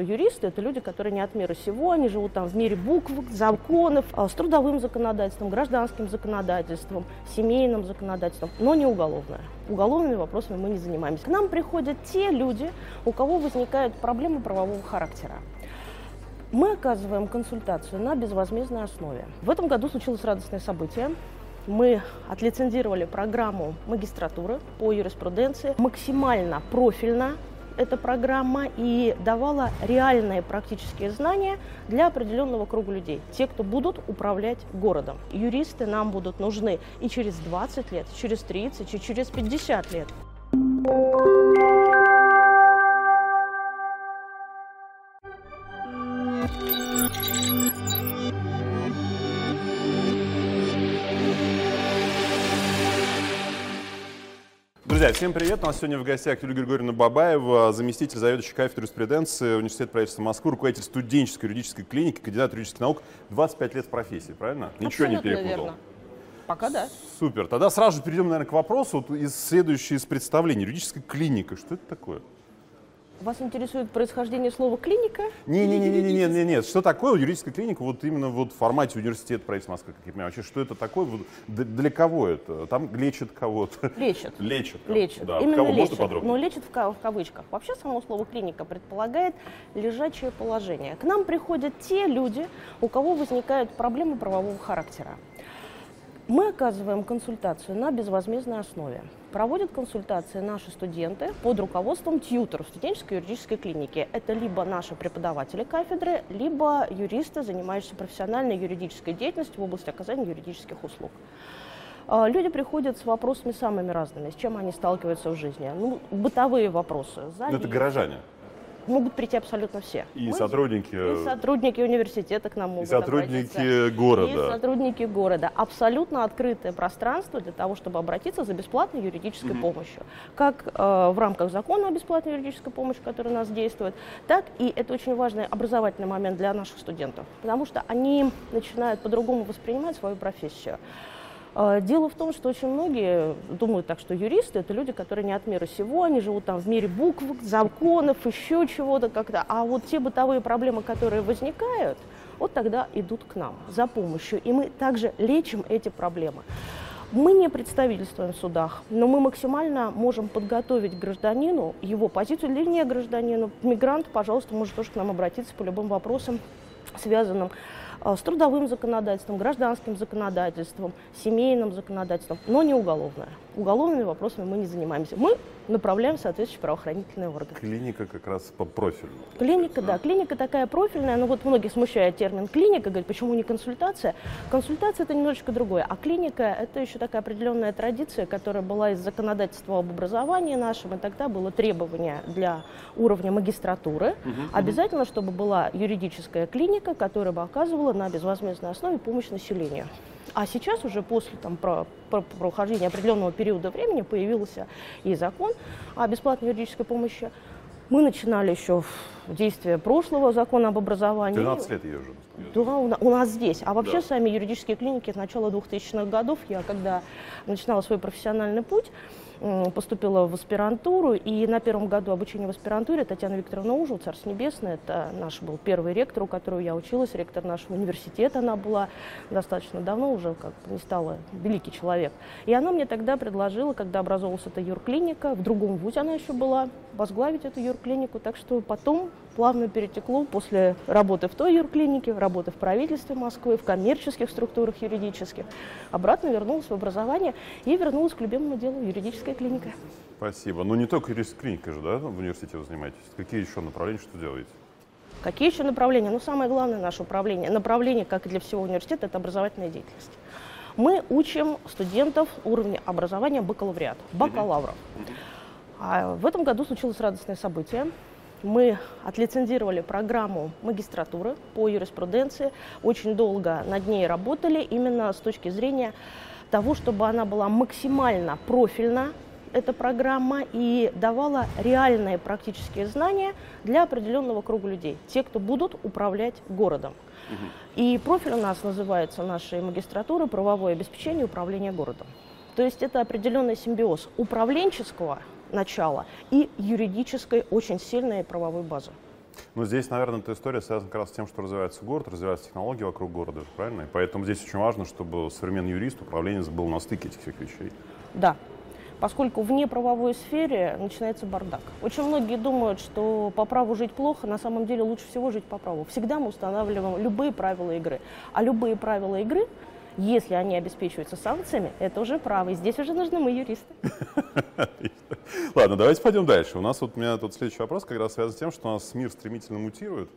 что юристы это люди, которые не от мира сего, они живут там в мире букв, законов, а, с трудовым законодательством, гражданским законодательством, семейным законодательством, но не уголовное. Уголовными вопросами мы не занимаемся. К нам приходят те люди, у кого возникают проблемы правового характера. Мы оказываем консультацию на безвозмездной основе. В этом году случилось радостное событие. Мы отлицензировали программу магистратуры по юриспруденции максимально профильно эта программа и давала реальные практические знания для определенного круга людей. Те, кто будут управлять городом. Юристы нам будут нужны и через 20 лет, и через 30, и через 50 лет. Друзья, всем привет! У нас сегодня в гостях Юлия Григорьевна Бабаева, заместитель заведующей кафедры юриспруденции Университета правительства Москвы, руководитель студенческой юридической клиники, кандидат юридических наук, 25 лет в профессии, правильно? Ничего не перепутал. Верно. Пока да. Супер. Тогда сразу же перейдем, наверное, к вопросу. Вот из следующее из представлений. Юридическая клиника. Что это такое? Вас интересует происхождение слова клиника? Не, не, не, не, не, не, не, Что такое юридическая клиника? Вот именно вот в формате университета правительства Москвы, как я понимаю. Вообще, что это такое? Вот для кого это? Там лечат кого-то? Лечат. Лечат. Лечат. Да. Именно кого лечат. можно подробнее? Но лечат в, в кавычках. Вообще само слово клиника предполагает лежачее положение. К нам приходят те люди, у кого возникают проблемы правового характера. Мы оказываем консультацию на безвозмездной основе. Проводят консультации наши студенты под руководством тьютеров студенческой юридической клиники. Это либо наши преподаватели кафедры, либо юристы, занимающиеся профессиональной юридической деятельностью в области оказания юридических услуг. А, люди приходят с вопросами самыми разными, с чем они сталкиваются в жизни. Ну, бытовые вопросы. Ну, это горожане могут прийти абсолютно все. И Мы, сотрудники... И сотрудники университета к нам могут И сотрудники обратиться. города. И сотрудники города. Абсолютно открытое пространство для того, чтобы обратиться за бесплатной юридической mm-hmm. помощью. Как э, в рамках закона о бесплатной юридической помощи, который у нас действует, так и это очень важный образовательный момент для наших студентов. Потому что они начинают по-другому воспринимать свою профессию. А, дело в том, что очень многие думают так, что юристы это люди, которые не от мира сего, они живут там в мире букв, законов, еще чего-то как-то. А вот те бытовые проблемы, которые возникают, вот тогда идут к нам за помощью. И мы также лечим эти проблемы. Мы не представительствуем в судах, но мы максимально можем подготовить гражданину его позицию или не гражданину. Мигрант, пожалуйста, может тоже к нам обратиться по любым вопросам, связанным а, с трудовым законодательством, гражданским законодательством, семейным законодательством, но не уголовное. Уголовными вопросами мы не занимаемся. Мы направляем соответствующие правоохранительные органы. Клиника как раз по профилю. Клиника, да. Клиника такая профильная. Но вот многие смущают термин клиника, говорят, почему не консультация? Консультация это немножечко другое. А клиника это еще такая определенная традиция, которая была из законодательства об образовании нашем. И тогда было требование для уровня магистратуры. Угу, Обязательно, чтобы была юридическая клиника, которая бы оказывала на безвозмездной основе помощь населению. А сейчас уже после там, про, про прохождения определенного периода времени появился и закон о бесплатной юридической помощи. Мы начинали еще действие прошлого закона об образовании. 12 лет ее уже. Да, у нас здесь. А вообще да. сами юридические клиники с начала 2000-х годов, я когда начинала свой профессиональный путь, поступила в аспирантуру, и на первом году обучения в аспирантуре Татьяна Викторовна Ужу, Царство Небесное, это наш был первый ректор, у которого я училась, ректор нашего университета, она была достаточно давно уже, как не стала великий человек. И она мне тогда предложила, когда образовалась эта юрклиника, в другом вузе она еще была, возглавить эту юрклинику, так что потом плавно перетекло после работы в той юрклинике, работы в правительстве Москвы, в коммерческих структурах юридических. Обратно вернулась в образование и вернулась к любимому делу юридическая клиника. Спасибо. Но не только юридическая клиника же, да, в университете вы занимаетесь? Какие еще направления, что делаете? Какие еще направления? Ну, самое главное наше управление, направление, как и для всего университета, это образовательная деятельность. Мы учим студентов уровня образования бакалавриат, бакалавров. А в этом году случилось радостное событие мы отлицензировали программу магистратуры по юриспруденции. Очень долго над ней работали именно с точки зрения того, чтобы она была максимально профильна, эта программа, и давала реальные практические знания для определенного круга людей, те, кто будут управлять городом. И профиль у нас называется нашей магистратуры «Правовое обеспечение управления городом». То есть это определенный симбиоз управленческого начала и юридической очень сильной правовой базы. Ну, здесь, наверное, эта история связана как раз с тем, что развивается город, развиваются технологии вокруг города, правильно? И поэтому здесь очень важно, чтобы современный юрист, управленец был на стыке этих всех вещей. Да, поскольку в неправовой сфере начинается бардак. Очень многие думают, что по праву жить плохо, на самом деле лучше всего жить по праву. Всегда мы устанавливаем любые правила игры. А любые правила игры если они обеспечиваются санкциями, это уже право. И здесь уже нужны мы, юристы. Ладно, давайте пойдем дальше. У нас вот у меня тут следующий вопрос как раз связан с тем, что у нас мир стремительно мутирует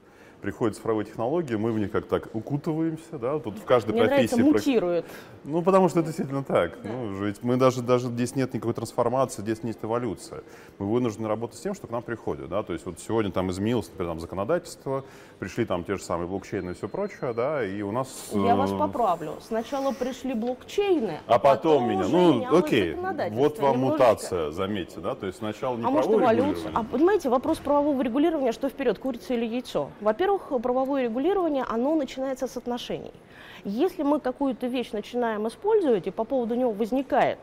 приходят цифровые технологии, мы в них как так укутываемся, да, тут в каждой Мне профессии... Нравится, мутирует. Ну, потому что это действительно так. Да. Ну, ведь мы даже, даже здесь нет никакой трансформации, здесь нет эволюции. Мы вынуждены работать с тем, что к нам приходит, да, то есть вот сегодня там изменилось, например, там, законодательство, пришли там те же самые блокчейны и все прочее, да, и у нас... Я вас э, поправлю. Сначала пришли блокчейны, а, а потом, меня, ну, окей, вот вам немножечко. мутация, заметьте, да, то есть сначала не А может эволюция? А понимаете, вопрос правового регулирования, что вперед, курица или яйцо? Во-первых, во-первых, правовое регулирование, оно начинается с отношений. Если мы какую-то вещь начинаем использовать, и по поводу него возникает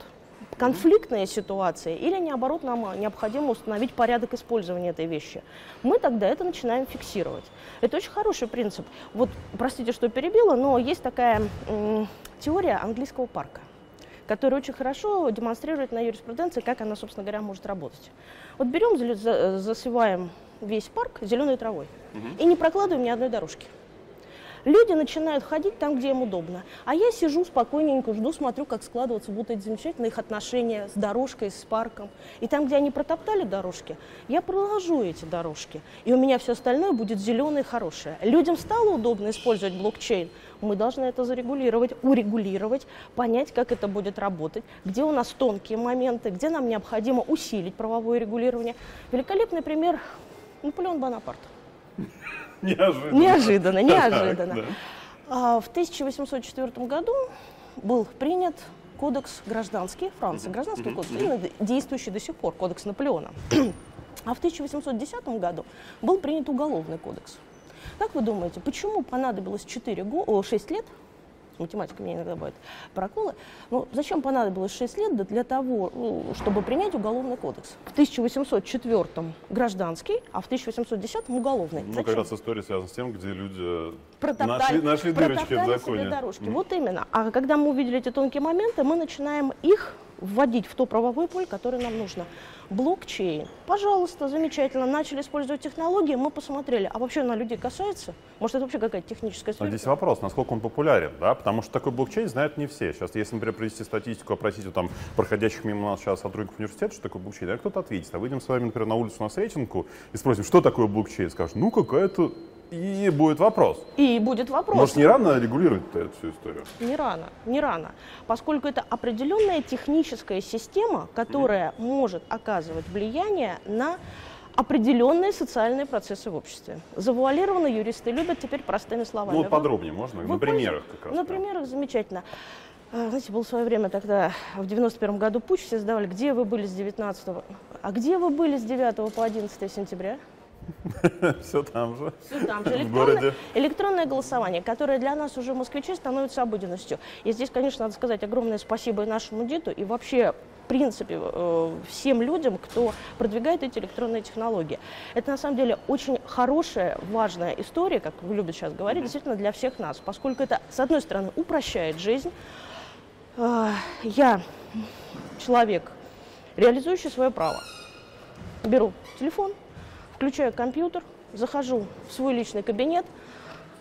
конфликтная ситуация, или наоборот нам необходимо установить порядок использования этой вещи, мы тогда это начинаем фиксировать. Это очень хороший принцип. Вот, простите, что перебила, но есть такая теория английского парка которая очень хорошо демонстрирует на юриспруденции, как она, собственно говоря, может работать. Вот берем, засеваем весь парк зеленой травой угу. и не прокладываем ни одной дорожки. Люди начинают ходить там, где им удобно. А я сижу спокойненько, жду, смотрю, как складываться будут эти замечательные их отношения с дорожкой, с парком. И там, где они протоптали дорожки, я проложу эти дорожки. И у меня все остальное будет зеленое и хорошее. Людям стало удобно использовать блокчейн. Мы должны это зарегулировать, урегулировать, понять, как это будет работать, где у нас тонкие моменты, где нам необходимо усилить правовое регулирование. Великолепный пример Наполеон Бонапарт. Неожиданно. Неожиданно, неожиданно. Так, да. В 1804 году был принят кодекс гражданский Франции, гражданский кодекс, действующий до сих пор, кодекс Наполеона. А в 1810 году был принят уголовный кодекс. Как вы думаете, почему понадобилось 4 го 6 лет математика меня иногда бывает проколы. Но зачем понадобилось 6 лет для того, ну, чтобы принять уголовный кодекс? В 1804 гражданский, а в 1810 уголовный. Ну, как раз история связана с тем, где люди нашли, нашли дырочки в законе. дорожки. Mm. Вот именно. А когда мы увидели эти тонкие моменты, мы начинаем их вводить в то правовое поле, которое нам нужно. Блокчейн. Пожалуйста, замечательно. Начали использовать технологии, мы посмотрели. А вообще на людей касается? Может, это вообще какая-то техническая сфера? здесь вопрос, насколько он популярен, да? Потому что такой блокчейн знают не все. Сейчас, если, например, привести статистику, опросить у там проходящих мимо нас сейчас сотрудников университета, что такое блокчейн, а кто-то ответит. А выйдем с вами, например, на улицу на Сретенку и спросим, что такое блокчейн? Скажут, ну, какая-то и будет вопрос. И будет вопрос. Может, не рано регулировать эту всю историю? Не рано, не рано. Поскольку это определенная техническая система, которая mm-hmm. может оказывать влияние на определенные социальные процессы в обществе. Завуалированно юристы любят теперь простыми словами. Ну, подробнее можно? Вы на примерах как раз. На примерах замечательно. А, знаете, было свое время тогда, в 91 году путь, все задавали, где вы были с 19 а где вы были с 9 по 11 сентября? Все там же. Все там же. Электронное, электронное голосование, которое для нас уже москвичей становится обыденностью. И здесь, конечно, надо сказать огромное спасибо и нашему ДИТу, и вообще в принципе, э, всем людям, кто продвигает эти электронные технологии. Это на самом деле очень хорошая, важная история, как вы любите сейчас говорить, действительно для всех нас, поскольку это, с одной стороны, упрощает жизнь. Э, я человек, реализующий свое право. Беру телефон, включаю компьютер, захожу в свой личный кабинет,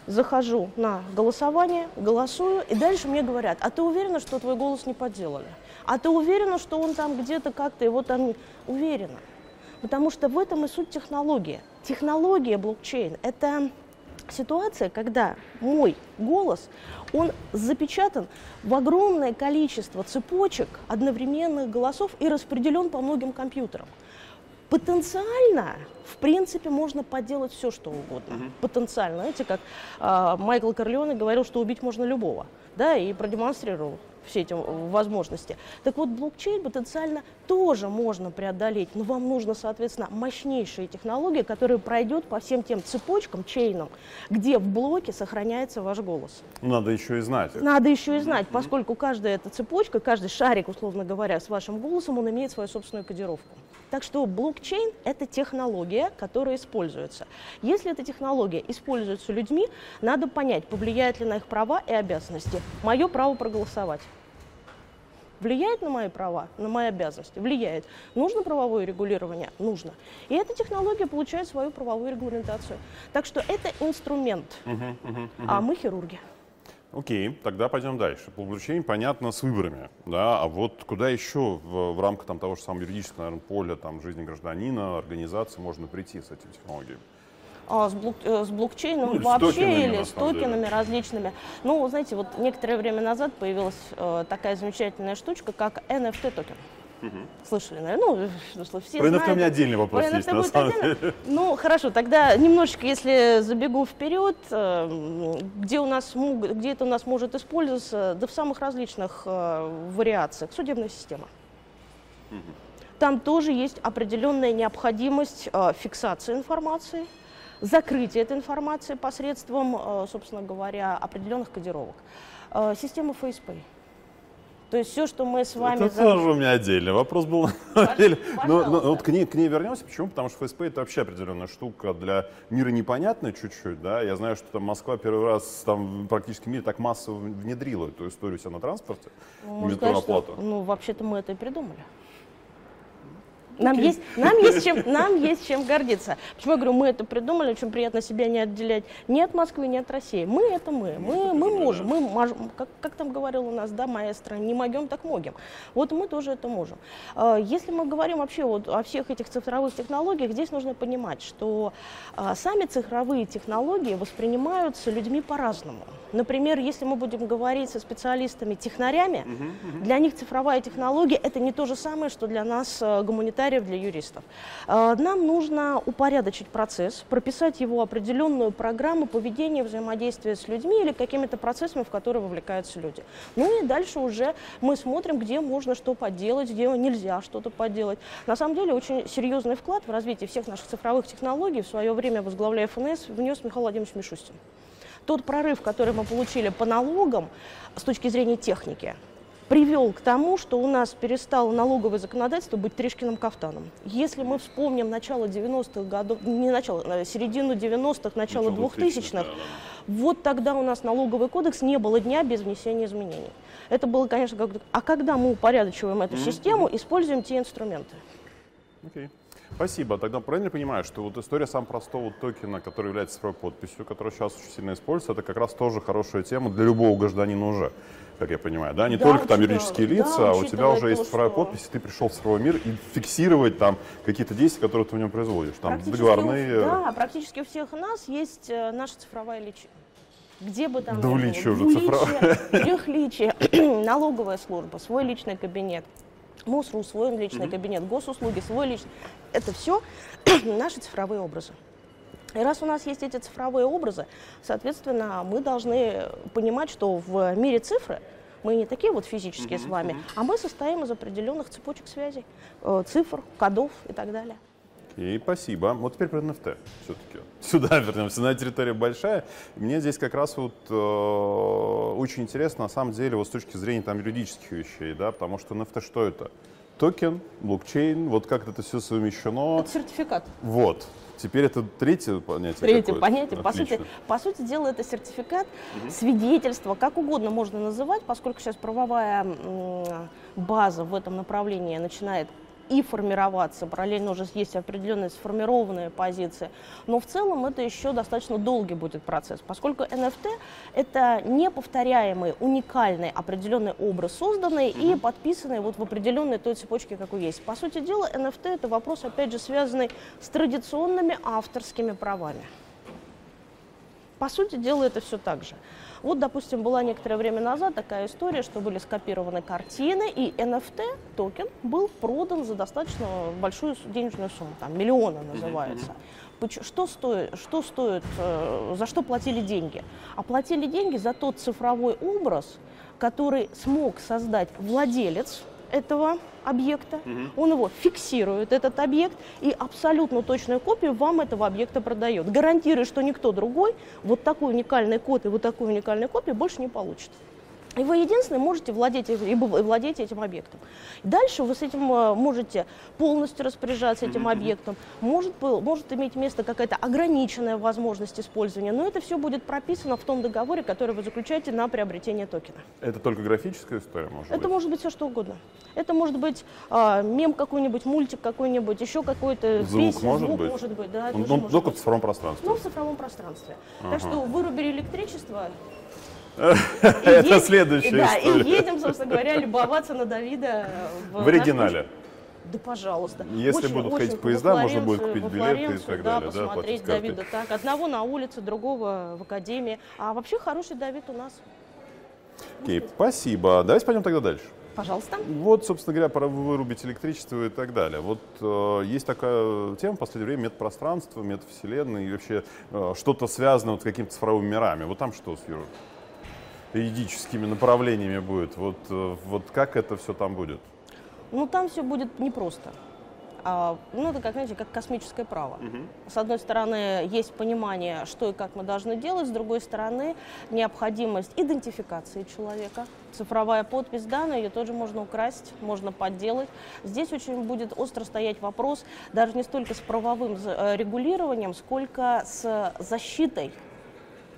захожу на голосование, голосую, и дальше мне говорят, а ты уверена, что твой голос не подделали? А ты уверена, что он там где-то как-то его там... Уверена. Потому что в этом и суть технологии. Технология блокчейн – это ситуация, когда мой голос, он запечатан в огромное количество цепочек одновременных голосов и распределен по многим компьютерам. Потенциально, в принципе, можно подделать все, что угодно. Mm-hmm. Потенциально. Знаете, как э, Майкл Корлеоне говорил, что убить можно любого, да, и продемонстрировал все эти возможности. Так вот, блокчейн потенциально тоже можно преодолеть, но вам нужно, соответственно, мощнейшие технологии, которые пройдет по всем тем цепочкам, чейнам, где в блоке сохраняется ваш голос. Надо еще и знать. Надо еще и знать, поскольку каждая эта цепочка, каждый шарик, условно говоря, с вашим голосом, он имеет свою собственную кодировку. Так что блокчейн – это технология, которая используется. Если эта технология используется людьми, надо понять, повлияет ли на их права и обязанности. Мое право проголосовать. Влияет на мои права, на мои обязанности? Влияет. Нужно правовое регулирование? Нужно. И эта технология получает свою правовую регламентацию. Так что это инструмент, uh-huh, uh-huh, uh-huh. а мы хирурги. Окей, тогда пойдем дальше. По блокчейн понятно с выборами, да, а вот куда еще в, в рамках там, того же самого юридического наверное, поля там, жизни гражданина, организации можно прийти с этими технологиями? А, с, блок, э, с блокчейном ну, вообще с токенами, или с токенами деле. различными. Ну, знаете, вот некоторое время назад появилась э, такая замечательная штучка, как NFT токен. Угу. Слышали, наверное? Ну, все Про NFT у меня отдельный вопрос Про есть, на самом деле. Ну, хорошо, тогда немножечко, если забегу вперед, э, где, у нас, где это у нас может использоваться, да в самых различных э, вариациях. Судебная система. Угу. Там тоже есть определенная необходимость э, фиксации информации, закрытие этой информации посредством, собственно говоря, определенных кодировок. Система FacePay. То есть все, что мы с вами... Это тоже у меня отдельный вопрос был. Но, но, но вот к ней, к ней вернемся. Почему? Потому что FSP это вообще определенная штука для мира непонятная чуть-чуть. Да? Я знаю, что там Москва первый раз там, практически в мире так массово внедрила эту историю себя на транспорте. Ну, метро оплату. Ну, вообще-то мы это и придумали. Нам есть, нам, есть чем, нам есть чем гордиться. Почему я говорю, мы это придумали, очень приятно себя не отделять ни от Москвы, ни от России. Мы это мы. Мы, мы можем. Мы можем. Как, как там говорил у нас, да, страна, не могем, так могем. Вот мы тоже это можем. А, если мы говорим вообще вот о всех этих цифровых технологиях, здесь нужно понимать, что а, сами цифровые технологии воспринимаются людьми по-разному. Например, если мы будем говорить со специалистами-технарями, для них цифровая технология это не то же самое, что для нас э, гуманитариев, для юристов. Э, нам нужно упорядочить процесс, прописать его определенную программу поведения, взаимодействия с людьми или какими-то процессами, в которые вовлекаются люди. Ну и дальше уже мы смотрим, где можно что поделать, где нельзя что-то поделать. На самом деле очень серьезный вклад в развитие всех наших цифровых технологий в свое время, возглавляя ФНС, внес Михаил Владимирович Мишустин тот прорыв, который мы получили по налогам с точки зрения техники, привел к тому, что у нас перестало налоговое законодательство быть Тришкиным кафтаном. Если мы вспомним начало 90-х годов, не начало, а середину 90-х, начало 2000-х, да. вот тогда у нас налоговый кодекс не было дня без внесения изменений. Это было, конечно, как... А когда мы упорядочиваем эту mm-hmm. систему, используем те инструменты. Okay. Спасибо. Тогда правильно понимаю, что вот история сам простого токена, который является цифровой подписью, который сейчас очень сильно используется, это как раз тоже хорошая тема для любого гражданина уже, как я понимаю, да? Не да, только там юридические лица, да, а у тебя уже есть цифровая что... подпись, и ты пришел в цифровой мир и фиксировать там какие-то действия, которые ты в нем производишь, там договорные... Да, практически у всех у нас есть э, наша цифровая личина где бы там Двуличие уже цифровое. Трехличие, налоговая служба, свой личный кабинет. МОСРУ, свой личный mm-hmm. кабинет, госуслуги, свой личный. Это все наши цифровые образы. И раз у нас есть эти цифровые образы, соответственно, мы должны понимать, что в мире цифры мы не такие вот физические mm-hmm. с вами, а мы состоим из определенных цепочек связей, э, цифр, кодов и так далее. И спасибо. Вот теперь про NFT все-таки. Сюда вернемся. На территория большая. Мне здесь как раз вот э, очень интересно, на самом деле, вот с точки зрения там юридических вещей, да, потому что NFT что это? Токен, блокчейн, вот как это все совмещено. Это сертификат. Вот. Теперь это третье понятие. Третье понятие. По сути, по сути дела, это сертификат, угу. свидетельство, как угодно можно называть, поскольку сейчас правовая база в этом направлении начинает и формироваться. Параллельно уже есть определенные сформированные позиции. Но в целом это еще достаточно долгий будет процесс, поскольку NFT — это неповторяемый, уникальный определенный образ, созданный mm-hmm. и подписанный вот в определенной той цепочке, какой есть. По сути дела, NFT — это вопрос, опять же, связанный с традиционными авторскими правами. По сути дела, это все так же. Вот, допустим, была некоторое время назад такая история, что были скопированы картины, и NFT токен был продан за достаточно большую денежную сумму, там миллиона называется. Что стоит, что стоит, э, за что платили деньги? Оплатили деньги за тот цифровой образ, который смог создать владелец этого объекта, угу. он его фиксирует, этот объект, и абсолютно точную копию вам этого объекта продает. Гарантируя, что никто другой вот такой уникальный код и вот такую уникальную копию больше не получит. И вы единственный можете владеть, и владеть этим объектом. Дальше вы с этим э, можете полностью распоряжаться этим объектом. Может, может иметь место какая-то ограниченная возможность использования, но это все будет прописано в том договоре, который вы заключаете на приобретение токена. Это только графическая история, может Это быть? может быть все что угодно. Это может быть э, мем какой-нибудь, мультик какой-нибудь, еще какой-то Звук песня, может звук быть? может быть, да. Ну, ну, может только быть. в цифровом пространстве. Ну, в цифровом пространстве. Ага. Так что вырубили электричество. Это следующая Да, и едем, собственно говоря, любоваться на Давида В оригинале. Да, пожалуйста. Если будут ходить очень поезда, во можно будет купить билеты и так да, далее, да, посмотреть картой. Давида так. Одного на улице, другого в академии. А вообще хороший Давид у нас. Окей, спасибо. Давайте пойдем тогда дальше. Пожалуйста. Вот, собственно говоря, пора вырубить электричество и так далее. Вот э, есть такая тема в последнее время метапространство, метавселенная и вообще э, что-то связано вот с какими-то цифровыми мирами. Вот там что с юр- юридическими направлениями будет? Вот, э, вот как это все там будет? Ну, там все будет непросто. А, ну, это, как, знаете, как космическое право. С одной стороны, есть понимание, что и как мы должны делать, с другой стороны, необходимость идентификации человека. Цифровая подпись, да, но ее тоже можно украсть, можно подделать. Здесь очень будет остро стоять вопрос даже не столько с правовым э, регулированием, сколько с защитой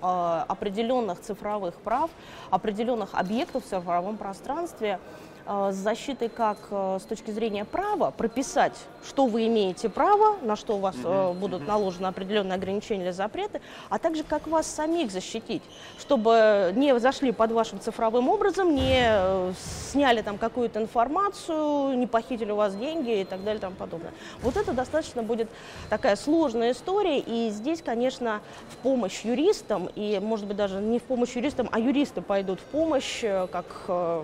определенных цифровых прав, определенных объектов в цифровом пространстве. э, с защитой как э, с точки зрения права прописать, что вы имеете право, на что у вас э, будут наложены определенные ограничения или запреты, а также как вас самих защитить, чтобы не зашли под вашим цифровым образом, не э, сняли там какую-то информацию, не похитили у вас деньги и так далее и тому подобное. Вот это достаточно будет такая сложная история, и здесь, конечно, в помощь юристам, и, может быть, даже не в помощь юристам, а юристы пойдут в помощь, э, как э,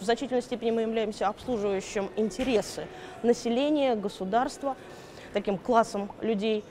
в значительной степени мы являемся обслуживающим интересы населения, государства, таким классом людей.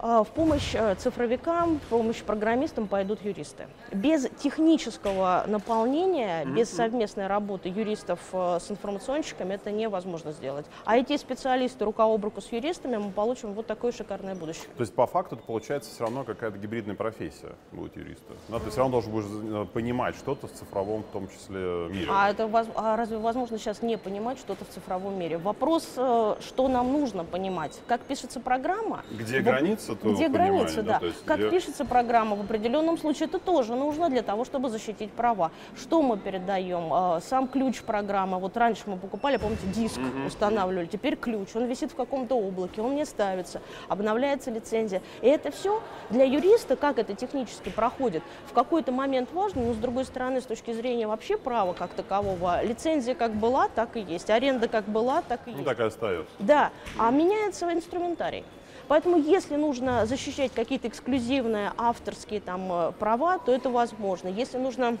А В помощь э, цифровикам, в помощь программистам пойдут юристы. Без технического наполнения, без совместной работы юристов э, с информационщиками это невозможно сделать. А эти специалисты рука об руку с юристами мы получим вот такое шикарное будущее. То есть по факту это получается все равно какая-то гибридная профессия будет юриста. Да, ты все равно должен будешь э, понимать что-то в цифровом, в том числе, мире. А это а разве возможно сейчас не понимать что-то в цифровом мире? Вопрос, что нам нужно понимать. Как пишется программа? Где в- граница, то Где граница, да. то есть как где- пишется программа в определенном случае, это тоже нужно для того, чтобы защитить права. Что мы передаем? Э, Сам ключ программы. Вот раньше мы покупали, помните, диск устанавливали, теперь ключ. Он висит в каком-то облаке, он не ставится, обновляется лицензия. И это все для юриста, как это технически проходит, в какой-то момент важно, но с другой стороны, с точки зрения вообще права как такового, лицензия как была, так и есть, аренда как была, так и Ну есть. так и остается. Да, а меняется инструментарий. Поэтому, если нужно защищать какие-то эксклюзивные авторские там, э, права, то это возможно. Если нужно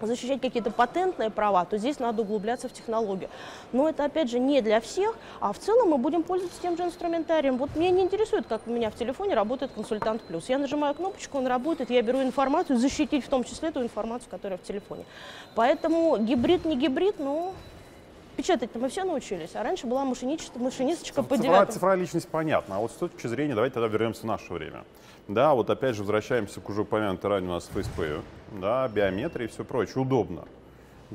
защищать какие-то патентные права, то здесь надо углубляться в технологию. Но это, опять же, не для всех, а в целом мы будем пользоваться тем же инструментарием. Вот меня не интересует, как у меня в телефоне работает консультант плюс. Я нажимаю кнопочку, он работает, я беру информацию, защитить в том числе ту информацию, которая в телефоне. Поэтому гибрид, не гибрид, ну, Печатать-то мы все научились, а раньше была машиничество, машинисточка по Цифра- девятым. цифровая личность понятна, а вот с точки зрения, давайте тогда вернемся в наше время. Да, вот опять же возвращаемся к уже упомянутой ранее у нас FacePay, да, биометрия и все прочее, удобно.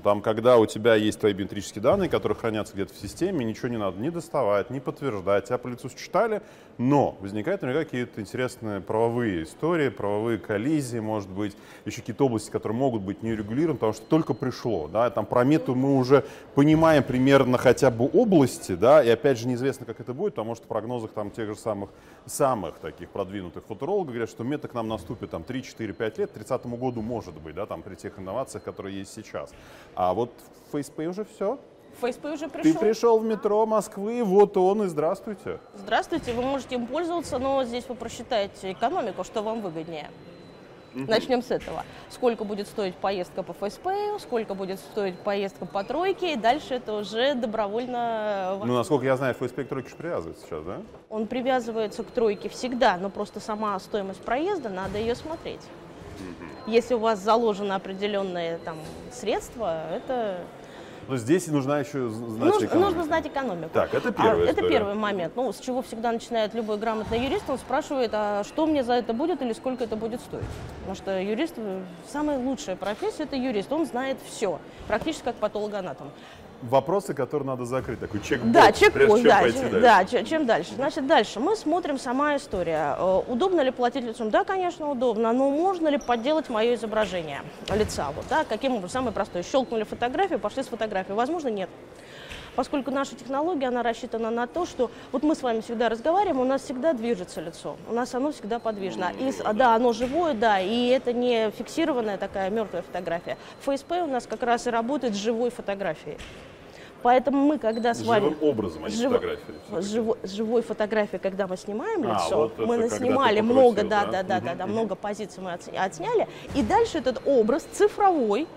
Там, когда у тебя есть твои биометрические данные, которые хранятся где-то в системе, ничего не надо ни доставать, ни подтверждать, тебя по лицу считали, но возникают наверняка какие-то интересные правовые истории, правовые коллизии, может быть, еще какие-то области, которые могут быть не регулированы, потому что только пришло, да, там про мету мы уже понимаем примерно хотя бы области, да, и опять же неизвестно, как это будет, потому что в прогнозах там тех же самых, самых таких продвинутых футурологов говорят, что мета к нам наступит там 3, 4, 5 лет, к 30 году может быть, да, там при тех инновациях, которые есть сейчас. А вот в FacePay уже все. FacePay уже Ты пришел. пришел в метро Москвы, вот он и здравствуйте. Здравствуйте, вы можете им пользоваться, но здесь вы просчитаете экономику, что вам выгоднее. Начнем с этого. Сколько будет стоить поездка по FacePay, сколько будет стоить поездка по тройке, и дальше это уже добровольно... Ну, насколько я знаю, FacePay к тройке же привязывается сейчас, да? Он привязывается к тройке всегда, но просто сама стоимость проезда, надо ее смотреть. Если у вас заложены определенные там, средства, это Но здесь нужна еще знать Нужно, экономику. нужно знать экономику. Так, это А, первая это история. первый момент. Ну, с чего всегда начинает любой грамотный юрист, он спрашивает, а что мне за это будет или сколько это будет стоить. Потому что юрист, э, самая лучшая профессия – это юрист. Он знает все, практически как патологоанатом. Вопросы, которые надо закрыть. Такой чек-бокс, Да, чек-пост, чем да, пойти чем- дальше. да, че- чем дальше. Значит, дальше мы смотрим сама история. Э, Удобно ли платить лицом? Да, конечно, удобно, но можно ли подделать мое изображение лица? Вот, да, каким образом? Самое простое. Щелкнули фотографию, пошли с фотографией. Возможно, нет. Поскольку наша технология, она рассчитана на то, что вот мы с вами всегда разговариваем, у нас всегда движется лицо, у нас оно всегда подвижно. И, да, оно живое, да, и это не фиксированная такая мертвая фотография. ФСП у нас как раз и работает с живой фотографией. Поэтому мы, когда с вами... живым образом, а не с живо- фотографией. живо- живой фотографией, когда мы снимаем А, лицо, вот мы наснимали много, да, да? да, да, да, много позиций мы отс- отсняли, и дальше этот образ цифровой,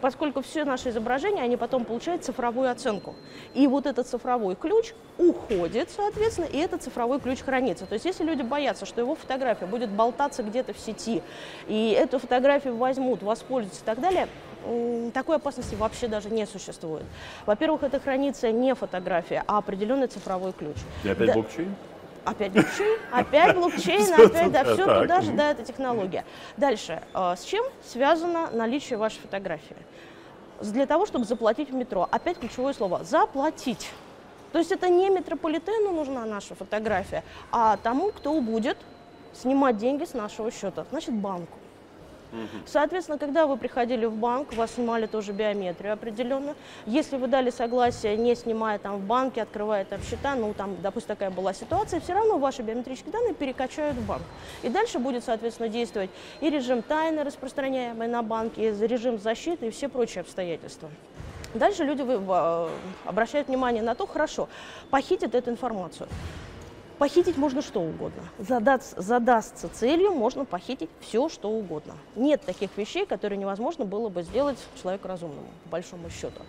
поскольку все наши изображения, они потом получают цифровую оценку. И вот этот цифровой ключ уходит, соответственно, и этот цифровой ключ хранится. То есть если люди боятся, что его фотография будет болтаться где-то в сети, и эту фотографию возьмут, воспользуются и так далее, такой опасности вообще даже не существует. Во-первых, это хранится не фотография, а определенный цифровой ключ. И опять Да. блокчейн? Опять блокчейн, опять блокчейн, опять, да, все туда же, да, это технология. Дальше, э, с чем связано наличие вашей фотографии? Для того, чтобы заплатить в метро. Опять ключевое слово – заплатить. То есть это не метрополитену нужна наша фотография, а тому, кто будет снимать деньги с нашего счета, значит, банку. Соответственно, когда вы приходили в банк, вас снимали тоже биометрию определенно. Если вы дали согласие, не снимая там в банке, открывая там счета, ну там, допустим, такая была ситуация, все равно ваши биометрические данные перекачают в банк. И дальше будет, соответственно, действовать и режим тайны, распространяемый на банке, и режим защиты и все прочие обстоятельства. Дальше люди в- обращают внимание на то, хорошо, похитят эту информацию. Похитить можно что угодно. Задаться, задастся целью, можно похитить все, что угодно. Нет таких вещей, которые невозможно было бы сделать человеку разумному, по большому счету.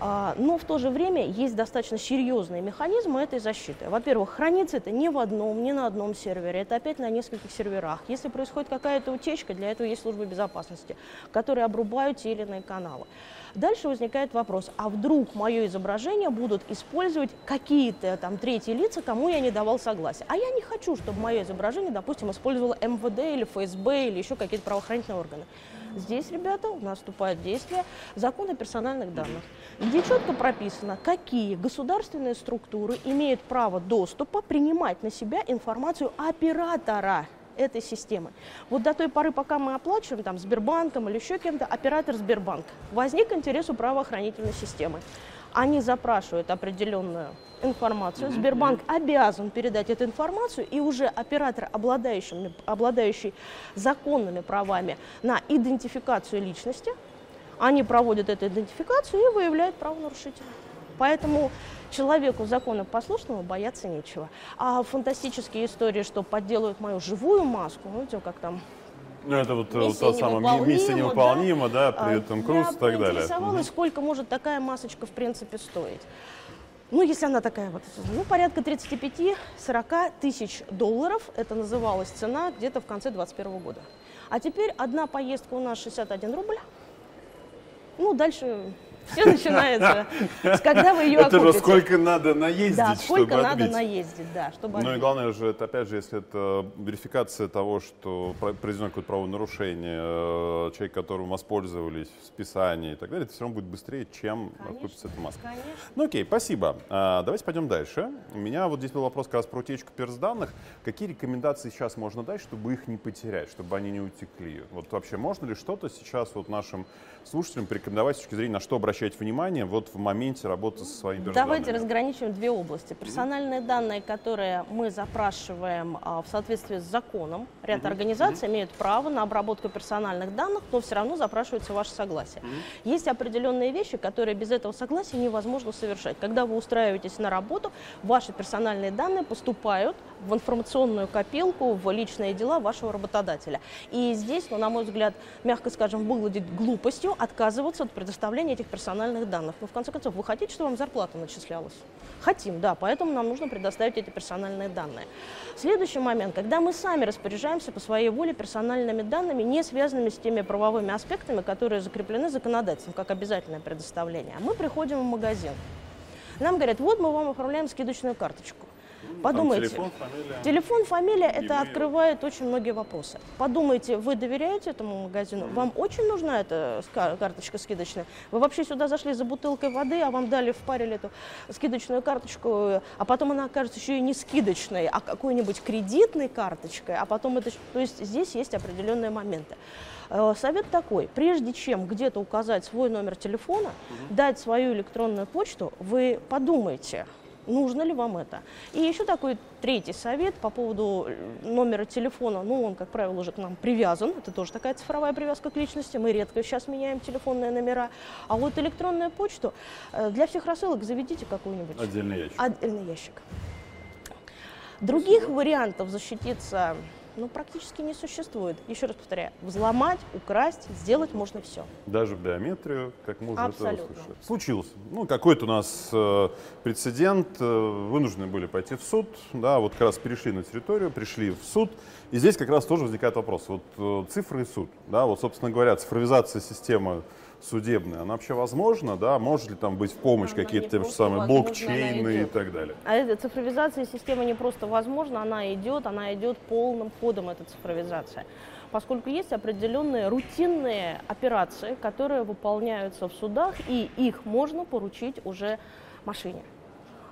А, Но в то же время есть достаточно серьезные механизмы этой защиты. Во-первых, хранится это не в одном, не на одном сервере, это опять на нескольких серверах. Если происходит какая-то утечка, для этого есть службы безопасности, которые обрубают те или иные каналы. Дальше возникает вопрос, а вдруг мое изображение будут использовать какие-то там третьи лица, кому я не давал согласия. А я не хочу, чтобы мое изображение, допустим, использовало МВД или ФСБ или еще какие-то правоохранительные органы. Здесь, ребята, у нас вступает в действие закон персональных данных, где четко прописано, какие государственные структуры имеют право доступа принимать на себя информацию оператора этой системы. Вот до той поры, пока мы оплачиваем там Сбербанком или еще кем-то, оператор Сбербанк, возник интерес у правоохранительной системы. Они запрашивают определенную информацию, Сбербанк обязан передать эту информацию, и уже оператор, обладающий, обладающий законными правами на идентификацию личности, они проводят эту идентификацию и выявляют правонарушителя. Поэтому человеку законопослушному бояться нечего. А фантастические истории, что подделают мою живую маску, ну, как там Ну, это вот, э, Миссия та самая невыполнима, миссия да. невыполнима, да, при А, этом Круз я и так далее. поинтересовалась, сколько может такая масочка в принципе стоить. Ну, если она такая вот, ну, порядка 35-40 тысяч долларов, это называлась цена где-то в конце 2021 года. А теперь одна поездка у нас 61 рубль. Ну, дальше все начинается, с когда вы ее Это же окупите. сколько надо наездить, Да, сколько чтобы надо отбить. наездить, да, чтобы Ну и главное же, это опять же, если это верификация того, что про- произведено какое-то правонарушение, э, человек, которым воспользовались в списании и так далее, это все равно будет быстрее, чем Конечно. купится эта маска. Конечно. Ну окей, спасибо. А, давайте пойдем дальше. У меня вот здесь был вопрос как раз про утечку персданных. Какие рекомендации сейчас можно дать, чтобы их не потерять, чтобы они не утекли? Вот вообще можно ли что-то сейчас вот нашим слушателям порекомендовать с точки зрения, на что обращать внимание вот в моменте работы со своими Давайте персданными? разграничим две области. Персональные данные, которые мы запрашиваем а, в соответствии с законом. Ряд организаций имеют право на обработку персональных данных, но все равно запрашивается ваше согласие. Есть определенные вещи, которые без этого согласия невозможно совершать. Когда вы устраиваетесь на работу, ваши персональные данные поступают в информационную копилку, в личные дела вашего работодателя. И здесь, ну, на мой взгляд, мягко скажем, выглядит глупостью отказываться от предоставления этих персональных данных. Но в конце концов, вы хотите, чтобы вам зарплата начислялась? Хотим, да, поэтому нам нужно предоставить эти персональные данные. Следующий момент, когда мы сами распоряжаемся по своей воле персональными данными, не связанными с теми правовыми аспектами, которые закреплены законодательством, как обязательное предоставление. Мы приходим в магазин. Нам говорят, вот мы вам оформляем скидочную карточку. Подумайте. телефон, фамилия. Телефон, фамилия, это открывает очень многие вопросы. Подумайте, вы доверяете этому магазину? Вам очень нужна эта карточка скидочная? Вы вообще сюда зашли за бутылкой воды, а вам дали, впарили эту скидочную карточку, а потом она окажется еще и не скидочной, а какой-нибудь кредитной карточкой, а потом это... То есть здесь есть определенные моменты. Э, Совет такой, прежде чем где-то указать свой номер телефона, дать свою электронную почту, вы подумайте, нужно ли вам это. И еще такой третий совет по поводу э, номера телефона. Ну, он, как правило, уже к нам привязан. Это тоже такая цифровая привязка к личности. Мы редко сейчас меняем телефонные номера. А вот электронную почту э, для всех рассылок заведите какую-нибудь. Отдельный ящик. Отдельный ящик. Других вариантов защититься ну, практически не существует. Еще раз повторяю, взломать, украсть, сделать можно все. Даже биометрию, как мы уже это Абсолютно. услышали. Случилось. Ну, какой-то у нас э, прецедент. э, вынуждены были пойти в суд. Да, вот как раз перешли на территорию, пришли в суд. И здесь как раз тоже возникает вопрос. Вот э, цифры и суд. Да, вот, собственно говоря, цифровизация системы судебная, она вообще возможна, да? Может ли там быть в помощь Она какие-то те же самые блокчейны и так далее? А эта цифровизация системы не просто возможна, она идет, она идет полным ходом, эта цифровизация. Поскольку есть определенные рутинные операции, которые выполняются в судах, и их можно поручить уже машине.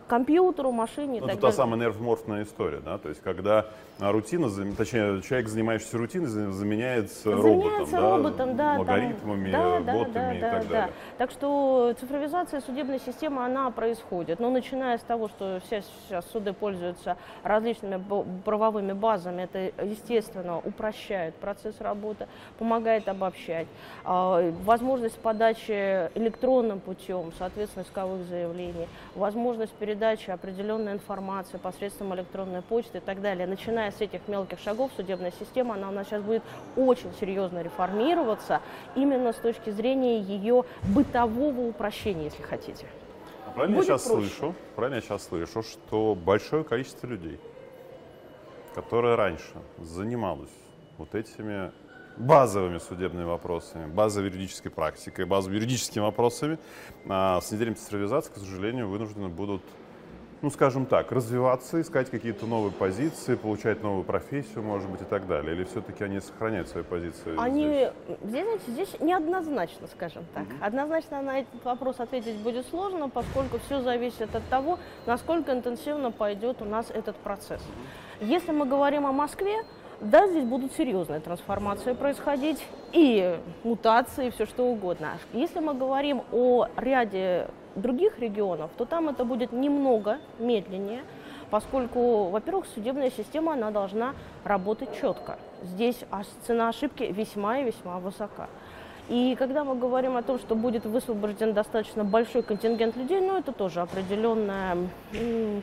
Компьютеру, машине Ну, это та самая нервморфная история, да? То есть, когда рутина, зам- точнее, человек, занимающийся рутиной, за- заменяется, Заменяется роботом, роботом, да, алгоритмами, да, да, ботами да, и да, так да. далее. Так что цифровизация судебной системы, она происходит. Но начиная с того, что все сейчас суды пользуются различными правовыми базами, это, естественно, упрощает процесс работы, помогает обобщать. А, Возможность подачи электронным путем, соответственно, исковых заявлений, возможность передачи определенной информации посредством электронной почты и так далее. Начиная с этих мелких шагов, судебная система, она у нас сейчас будет очень серьезно реформироваться именно с точки зрения ее бытового упрощения, если хотите. А правильно Будет я сейчас проще. слышу, правильно я сейчас слышу, что большое количество людей, которое раньше занималось вот этими базовыми судебными вопросами, базовой юридической практикой, базовыми юридическими вопросами, а с внедрением цифровизации, к сожалению, вынуждены будут, ну, скажем так, развиваться, искать какие-то новые позиции, получать новую профессию, может быть, и так далее. Или все-таки они сохраняют свои позиции? Они, здесь, знаете, здесь неоднозначно, скажем так. Однозначно на этот вопрос ответить будет сложно, поскольку все зависит от того, насколько интенсивно пойдет у нас этот процесс. Если мы говорим о Москве, да, здесь будут серьезные трансформации происходить, и мутации, и все что угодно. Если мы говорим о ряде других регионов, то там это будет немного медленнее, поскольку, во-первых, судебная система, она должна работать четко. Здесь цена ошибки весьма и весьма высока. И когда мы говорим о том, что будет высвобожден достаточно большой контингент людей, ну это тоже определенная,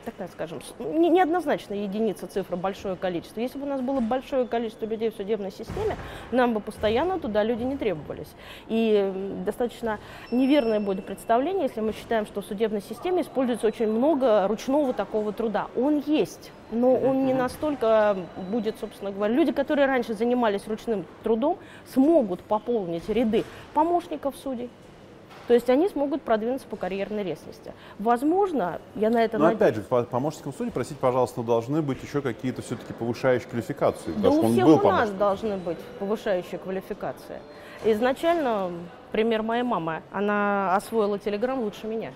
такая, скажем, неоднозначная единица цифра, большое количество. Если бы у нас было большое количество людей в судебной системе, нам бы постоянно туда люди не требовались. И достаточно неверное будет представление, если мы считаем, что в судебной системе используется очень много ручного такого труда. Он есть, но он не настолько будет, собственно говоря, люди, которые раньше занимались ручным трудом, смогут пополнить ряды помощников судей. То есть они смогут продвинуться по карьерной лестнице. Возможно, я на это Но надеюсь. опять же, по помощникам судей, простите, пожалуйста, но должны быть еще какие-то все-таки повышающие квалификации. Да у всех у нас должны быть повышающие квалификации. Изначально, пример моей мамы, она освоила Телеграм лучше меня.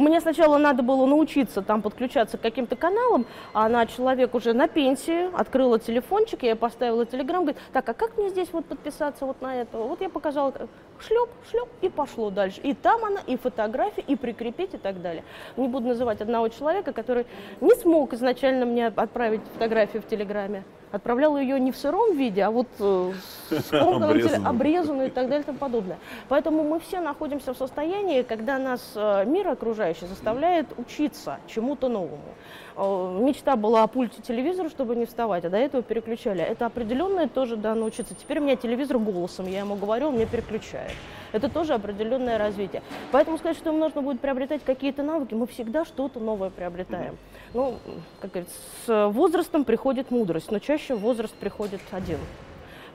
Мне сначала надо было научиться там подключаться к каким-то каналам, а она человек уже на пенсии, открыла телефончик, я ей поставила телеграм, говорит, так, а как мне здесь вот подписаться вот на это? Вот я показала, шлеп, шлеп, и пошло дальше. И там она, и фотографии, и прикрепить, и так далее. Не буду называть одного человека, который не смог изначально мне отправить фотографию в телеграме. Отправляла ее не в сыром виде, а вот э, обрезанную. обрезанную и так далее и тому подобное. Поэтому мы все находимся в состоянии, когда нас э, мир окружающий заставляет учиться чему-то новому. Э, мечта была о пульте телевизора, чтобы не вставать, а до этого переключали. Это определенное тоже да научиться. Теперь у меня телевизор голосом, я ему говорю, он мне переключает. Это тоже определенное развитие. Поэтому сказать, что им нужно будет приобретать какие-то навыки, мы всегда что-то новое приобретаем. Ну, как говорится, с возрастом приходит мудрость, но чаще возраст приходит один.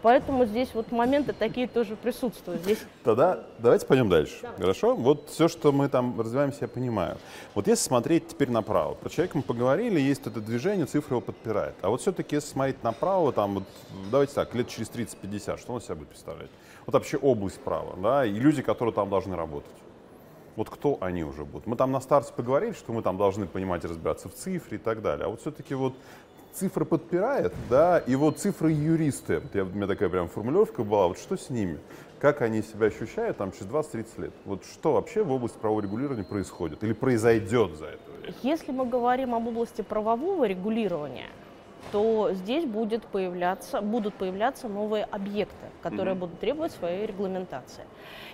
Поэтому здесь вот моменты такие тоже присутствуют. Здесь... Тогда давайте пойдем дальше. Да. Хорошо? Вот все, что мы там развиваемся, я понимаю. Вот если смотреть теперь направо, про человека мы поговорили, есть это движение, цифра его подпирает. А вот все-таки если смотреть направо, там вот, давайте так, лет через 30-50, что он себя будет представлять? Вот вообще область права, да, и люди, которые там должны работать вот кто они уже будут. Мы там на старте поговорили, что мы там должны понимать и разбираться в цифре и так далее. А вот все-таки вот цифра подпирает, да, и вот цифры юристы, я, у меня такая прям формулировка была, вот что с ними? Как они себя ощущают там через 20-30 лет? Вот что вообще в области правового регулирования происходит или произойдет за это время? Если мы говорим об области правового регулирования, то здесь будет появляться, будут появляться новые объекты, которые mm-hmm. будут требовать своей регламентации.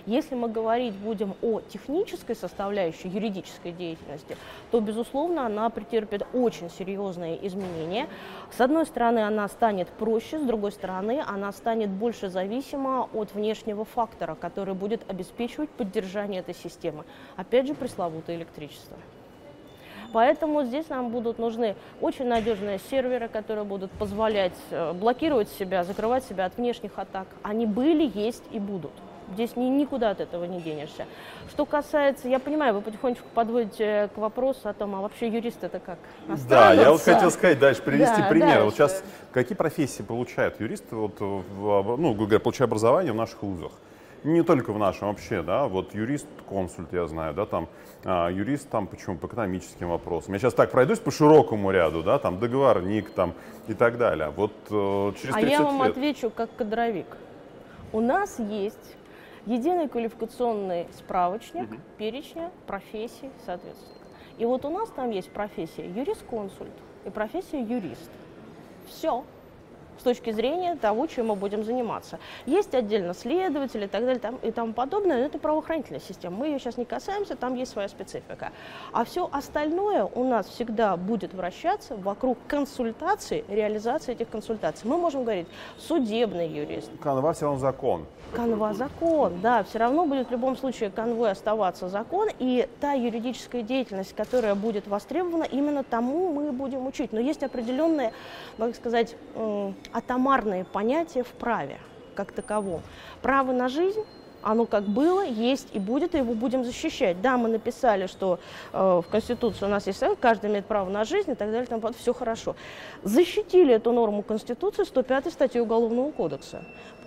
Если мы говорить будем о технической составляющей юридической деятельности, то, безусловно, она претерпит очень серьезные изменения. С одной стороны, она станет проще, с другой стороны, она станет больше зависима от внешнего фактора, который будет обеспечивать поддержание этой системы. Опять же, пресловутое электричество. Поэтому здесь нам будут нужны очень надежные серверы, которые будут позволять э, блокировать себя, закрывать себя от внешних атак. Они были, есть и будут. Здесь ни, никуда от этого не денешься. Что касается, я понимаю, вы потихонечку подводите к вопросу о том, а вообще юрист это как останутся? Да, я вот хотел сказать дальше, привести да, пример. Дальше. Вот сейчас какие профессии получают юристы, вот, ну, говоря, получая образование в наших вузах? Не только в нашем вообще, да, вот юрист, консульт, я знаю, да, там а, юрист там почему по экономическим вопросам. Я сейчас так пройдусь по широкому ряду, да, там договорник там и так далее. Вот э, через 30 А я вам лет... отвечу как кадровик. У нас есть единый квалификационный справочник угу. перечня профессий, соответственно. И вот у нас там есть профессия юрист-консульт и профессия юрист. Все с точки зрения того, чем мы будем заниматься. Есть отдельно следователи и так далее там, и тому подобное, но это правоохранительная система. Мы ее сейчас не касаемся, там есть своя специфика. А все остальное у нас всегда будет вращаться вокруг консультаций, реализации этих консультаций. Мы можем говорить судебный юрист. Канва все равно закон. Канва закон, да, все равно будет в любом случае конвой оставаться закон, и та юридическая деятельность, которая будет востребована, именно тому мы будем учить. Но есть определенные, как сказать, атомарные понятия в праве как таковом. Право на жизнь оно как было, есть и будет, и его будем защищать. Да, мы написали, что э, в Конституции у нас есть каждый имеет право на жизнь и так далее, там все хорошо. Защитили эту норму Конституции 105 статьи Уголовного кодекса.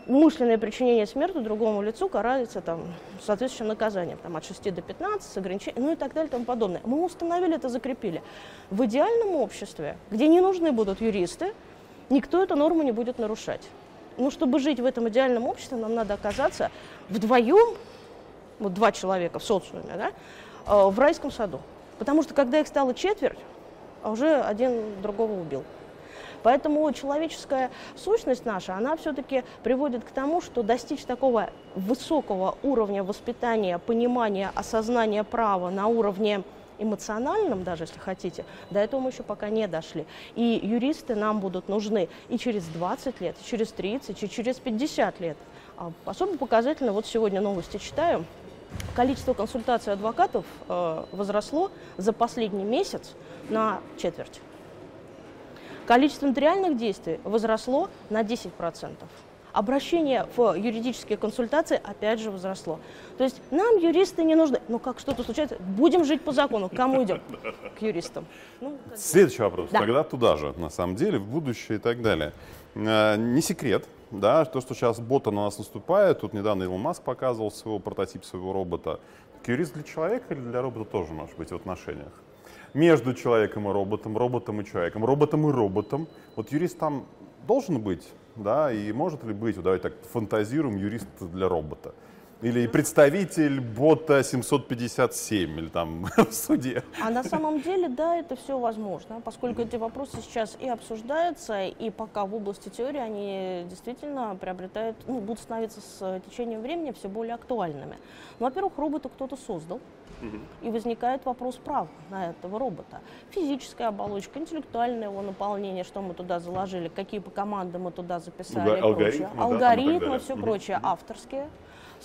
Умышленное причинение смерти другому лицу карается там, соответствующим наказанием, там, от 6 до 15, с ограничением, ну и так далее и тому подобное. Мы установили это, закрепили. В идеальном обществе, где не нужны будут юристы, никто эту норму не будет нарушать. Ну, чтобы жить в этом идеальном обществе, нам надо оказаться вдвоем, вот два человека в социуме, да, э, в райском саду. Потому что когда их стало четверть, а уже один другого убил. Поэтому человеческая сущность наша, она все-таки приводит к тому, что достичь такого высокого уровня воспитания, понимания, осознания права на уровне эмоциональном, даже если хотите, до этого мы еще пока не дошли. И юристы нам будут нужны и через 20 лет, и через 30, и через 50 лет. А особо показательно, вот сегодня новости читаю, количество консультаций адвокатов э, возросло за последний месяц на четверть. Количество нотариальных действий возросло на 10% обращение в юридические консультации опять же возросло. То есть нам юристы не нужны. Но как что-то случается, будем жить по закону. К кому идем? К юристам. Ну, Следующий вопрос. Да. Тогда туда же, на самом деле, в будущее и так далее. А, не секрет, да, то, что сейчас бота на нас наступает. Тут недавно Илон Маск показывал своего прототип своего робота. Юрист для человека или для робота тоже может быть в отношениях? Между человеком и роботом, роботом и человеком, роботом и роботом. Вот юрист там должен быть да, и может ли быть, давайте так фантазируем, юрист для робота. Или представитель бота 757 или там в суде. А на самом деле, да, это все возможно, поскольку эти вопросы сейчас и обсуждаются, и пока в области теории они действительно приобретают, ну, будут становиться с течением времени все более актуальными. Ну, во-первых, робота кто-то создал, и возникает вопрос прав на этого робота. Физическая оболочка, интеллектуальное его наполнение, что мы туда заложили, какие по командам мы туда записали, алгоритмы, да, алгоритмы, все прочее, авторские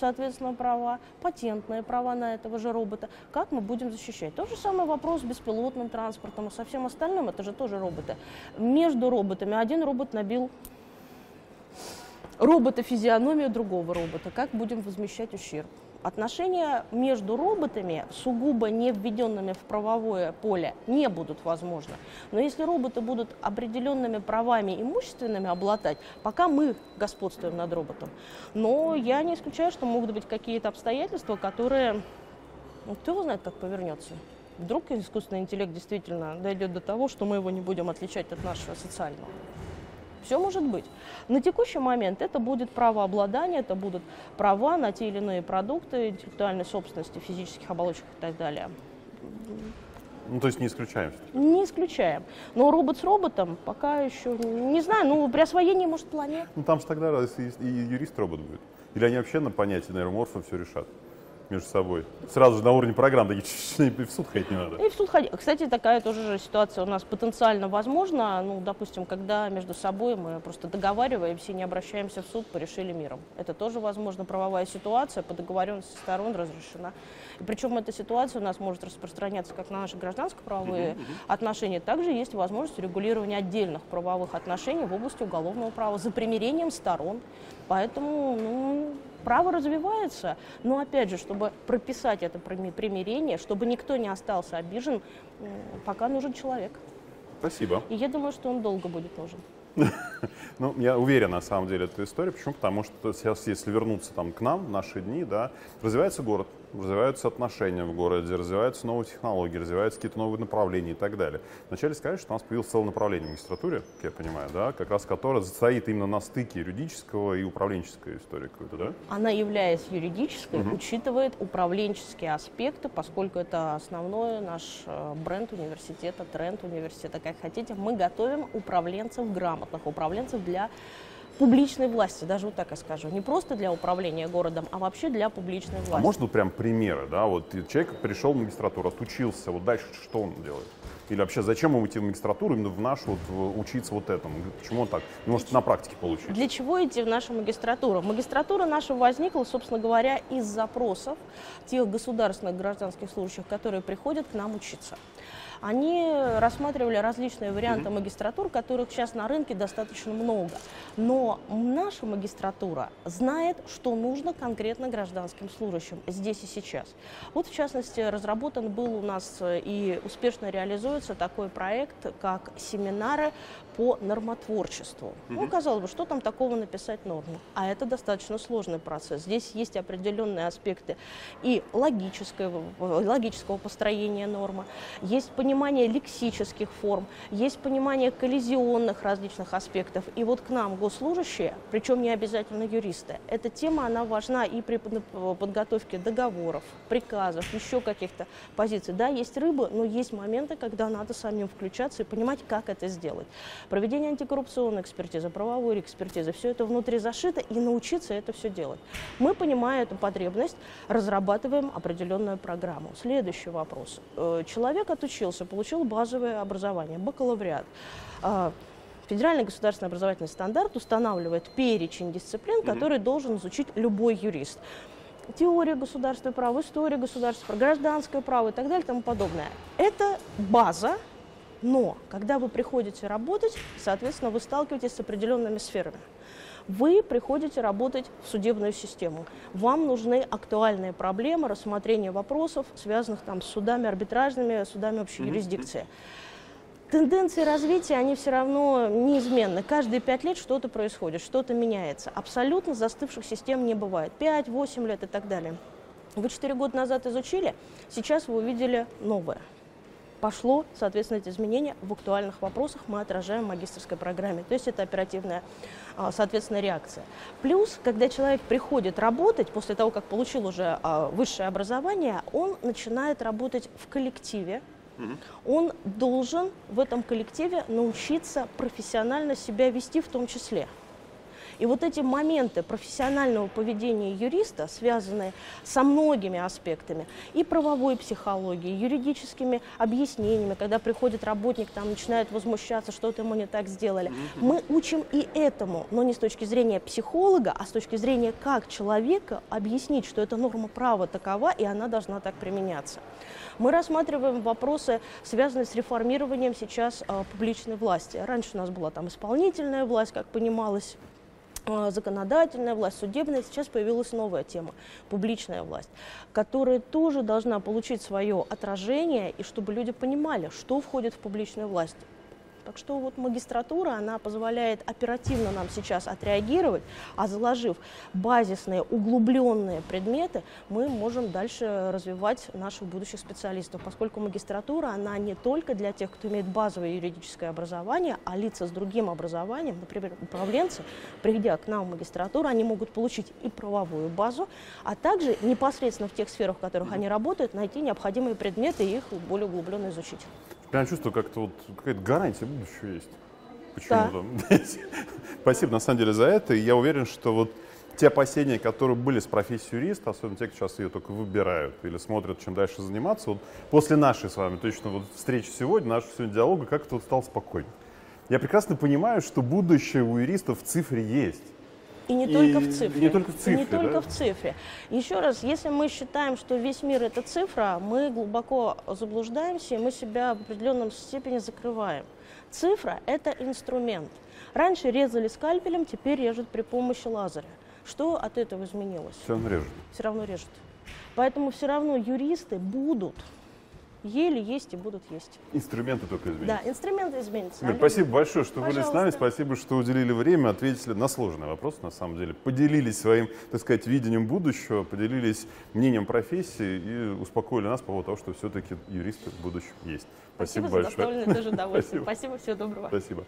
соответственно, права, патентные права на этого же робота. Как мы будем защищать? Тот же самый вопрос с беспилотным транспортом и со всем остальным, это же тоже роботы. Между роботами один робот набил робота физиономию другого робота. Как будем возмещать ущерб? Отношения между роботами, сугубо не введенными в правовое поле, не будут возможны. Но если роботы будут определенными правами имущественными обладать, пока мы господствуем над роботом. Но я не исключаю, что могут быть какие-то обстоятельства, которые, ну, кто его знает, как повернется. Вдруг искусственный интеллект действительно дойдет до того, что мы его не будем отличать от нашего социального. Все может быть. На текущий момент это будет право обладания, это будут права на те или иные продукты интеллектуальной собственности, физических оболочек и так далее. Ну, то есть не исключаем? Не исключаем. Но робот с роботом пока еще, не знаю, ну, при освоении, может, планет. Ну, там же тогда и, и юрист-робот будет. Или они вообще на понятие нейроморфа все решат? Между собой. Сразу же на уровне программ, такие и в суд ходить не надо. И в суд ходить. Кстати, такая тоже же ситуация у нас потенциально возможна. Ну, допустим, когда между собой мы просто договариваемся и не обращаемся в суд, порешили миром. Это тоже возможно правовая ситуация, по договоренности сторон разрешена. И причем эта ситуация у нас может распространяться как на наши гражданско-правовые отношения, также есть возможность регулирования отдельных правовых отношений в области уголовного права за примирением сторон. Поэтому ну, право развивается, но опять же, чтобы прописать это примирение, чтобы никто не остался обижен, пока нужен человек. Спасибо. И я думаю, что он долго будет нужен. Ну, я уверен, на самом деле, эта история. Почему? Потому что сейчас, если вернуться там к нам, в наши дни, да, развивается город, развиваются отношения в городе, развиваются новые технологии, развиваются какие-то новые направления и так далее. Вначале сказать, что у нас появилось целое направление в магистратуре, как я понимаю, да, как раз которое стоит именно на стыке юридического и управленческой истории какой-то, да? Она, являясь юридической, угу. учитывает управленческие аспекты, поскольку это основной наш э, бренд университета, тренд университета, как хотите. Мы готовим управленцев, грамотных управленцев для публичной власти, даже вот так я скажу. Не просто для управления городом, а вообще для публичной власти. А можно прям примеры, да? Вот человек пришел в магистратуру, отучился, вот дальше что он делает? Или вообще зачем ему идти в магистратуру, именно в нашу, вот, учиться вот этому? Почему он так? Не может на практике получить. Для чего идти в нашу магистратуру? Магистратура наша возникла, собственно говоря, из запросов тех государственных гражданских служащих, которые приходят к нам учиться они рассматривали различные варианты mm-hmm. магистратур, которых сейчас на рынке достаточно много. Но наша магистратура знает, что нужно конкретно гражданским служащим здесь и сейчас. Вот, в частности, разработан был у нас э, и успешно реализуется такой проект, как семинары по нормотворчеству. Mm-hmm. Ну, казалось бы, что там такого написать норму? А это достаточно сложный процесс. Здесь есть определенные аспекты и логического, логического построения нормы, есть понимание лексических форм, есть понимание коллизионных различных аспектов. И вот к нам госслужащие, причем не обязательно юристы, эта тема, она важна и при подготовке договоров, приказов, еще каких-то позиций. Да, есть рыба, но есть моменты, когда надо самим включаться и понимать, как это сделать проведение антикоррупционной экспертизы, правовой экспертизы, все это внутри зашито и научиться это все делать. Мы, понимая эту потребность, разрабатываем определенную программу. Следующий вопрос. Э, человек отучился, получил базовое образование, бакалавриат. А, Федеральный государственный образовательный стандарт устанавливает перечень дисциплин, который должен изучить любой юрист теория государственного права, история государственного права, гражданское право и так далее и тому подобное. Это база, но когда вы приходите работать, соответственно, вы сталкиваетесь с определенными сферами. Вы приходите работать в судебную систему. Вам нужны актуальные проблемы, рассмотрение вопросов, связанных там, с судами арбитражными, судами общей юрисдикции. Тенденции развития, они все равно неизменны. Каждые пять лет что-то происходит, что-то меняется. Абсолютно застывших систем не бывает. Пять, восемь лет и так далее. Вы четыре года назад изучили, сейчас вы увидели новое. Пошло, соответственно, эти изменения в актуальных вопросах мы отражаем в магистрской программе. То есть это оперативная, а, соответственно, реакция. Плюс, когда человек приходит работать, после того, как получил уже а, высшее образование, он начинает работать в коллективе, он должен в этом коллективе научиться профессионально себя вести в том числе. И вот эти моменты профессионального поведения юриста, связанные со многими аспектами, и правовой психологией, юридическими объяснениями, когда приходит работник, там начинает возмущаться, что-то ему не так сделали. Мы учим и этому, но не с точки зрения психолога, а с точки зрения как человека объяснить, что эта норма права такова, и она должна так применяться. Мы рассматриваем вопросы, связанные с реформированием сейчас э, публичной власти. Раньше у нас была там исполнительная власть, как понималось, законодательная власть, судебная, сейчас появилась новая тема – публичная власть, которая тоже должна получить свое отражение, и чтобы люди понимали, что входит в публичную власть. Так что вот магистратура, она позволяет оперативно нам сейчас отреагировать, а заложив базисные, углубленные предметы, мы можем дальше развивать наших будущих специалистов, поскольку магистратура, она не только для тех, кто имеет базовое юридическое образование, а лица с другим образованием, например, управленцы, придя к нам в магистратуру, они могут получить и правовую базу, а также непосредственно в тех сферах, в которых они работают, найти необходимые предметы и их более углубленно изучить. Прям чувствую, как-то вот какая-то гарантия будущего есть. Почему-то. Да. Спасибо, на самом деле, за это. И я уверен, что вот те опасения, которые были с профессией юриста, особенно те, кто сейчас ее только выбирают или смотрят, чем дальше заниматься, вот после нашей с вами точно вот встречи сегодня, нашего сегодня диалога, как-то вот стал спокойнее. Я прекрасно понимаю, что будущее у юристов в цифре есть. И не и только в цифре. Не только в цифре. Не только да? в цифре. Еще раз, если мы считаем, что весь мир это цифра, мы глубоко заблуждаемся, и мы себя в определенном степени закрываем. Цифра – это инструмент. Раньше резали скальпелем, теперь режут при помощи лазеря. Что от этого изменилось? Все равно режут. Все равно режут. Поэтому все равно юристы будут ели, есть и будут есть. Инструменты только изменятся. Да, инструменты изменятся. Мир, спасибо большое, что Пожалуйста. были с нами, спасибо, что уделили время, ответили на сложный вопрос, на самом деле. Поделились своим, так сказать, видением будущего, поделились мнением профессии и успокоили нас по поводу того, что все-таки юристы в будущем есть. Спасибо, спасибо большое. За тоже. Спасибо. спасибо, всего доброго. Спасибо.